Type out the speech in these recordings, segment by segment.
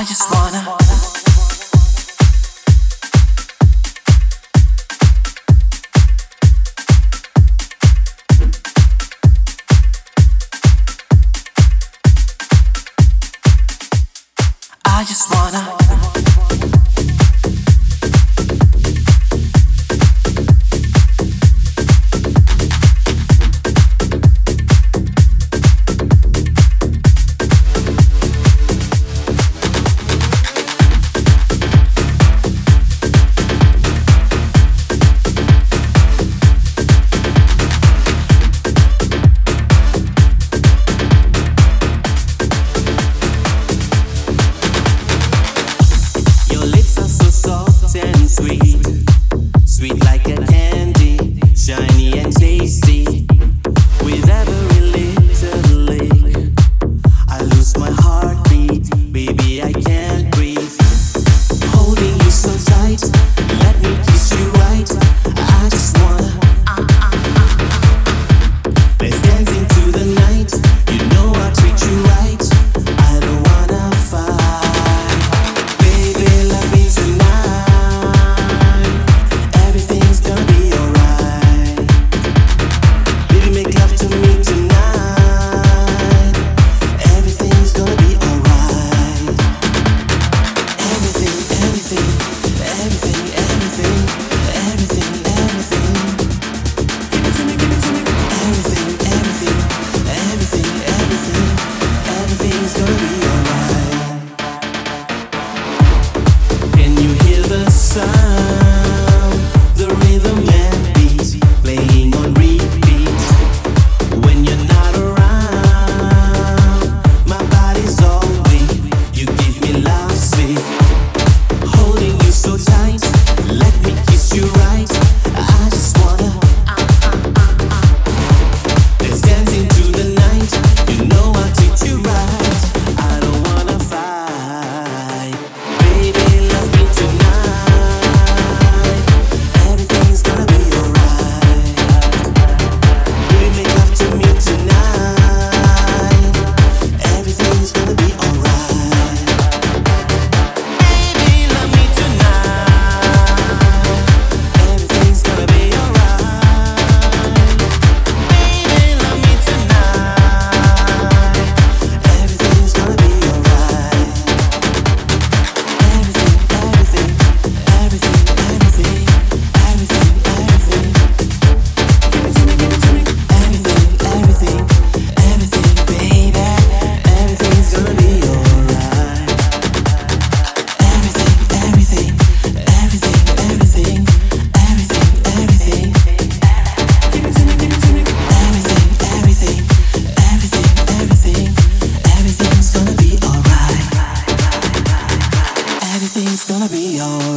I just wanna. I just wanna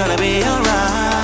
gonna be alright.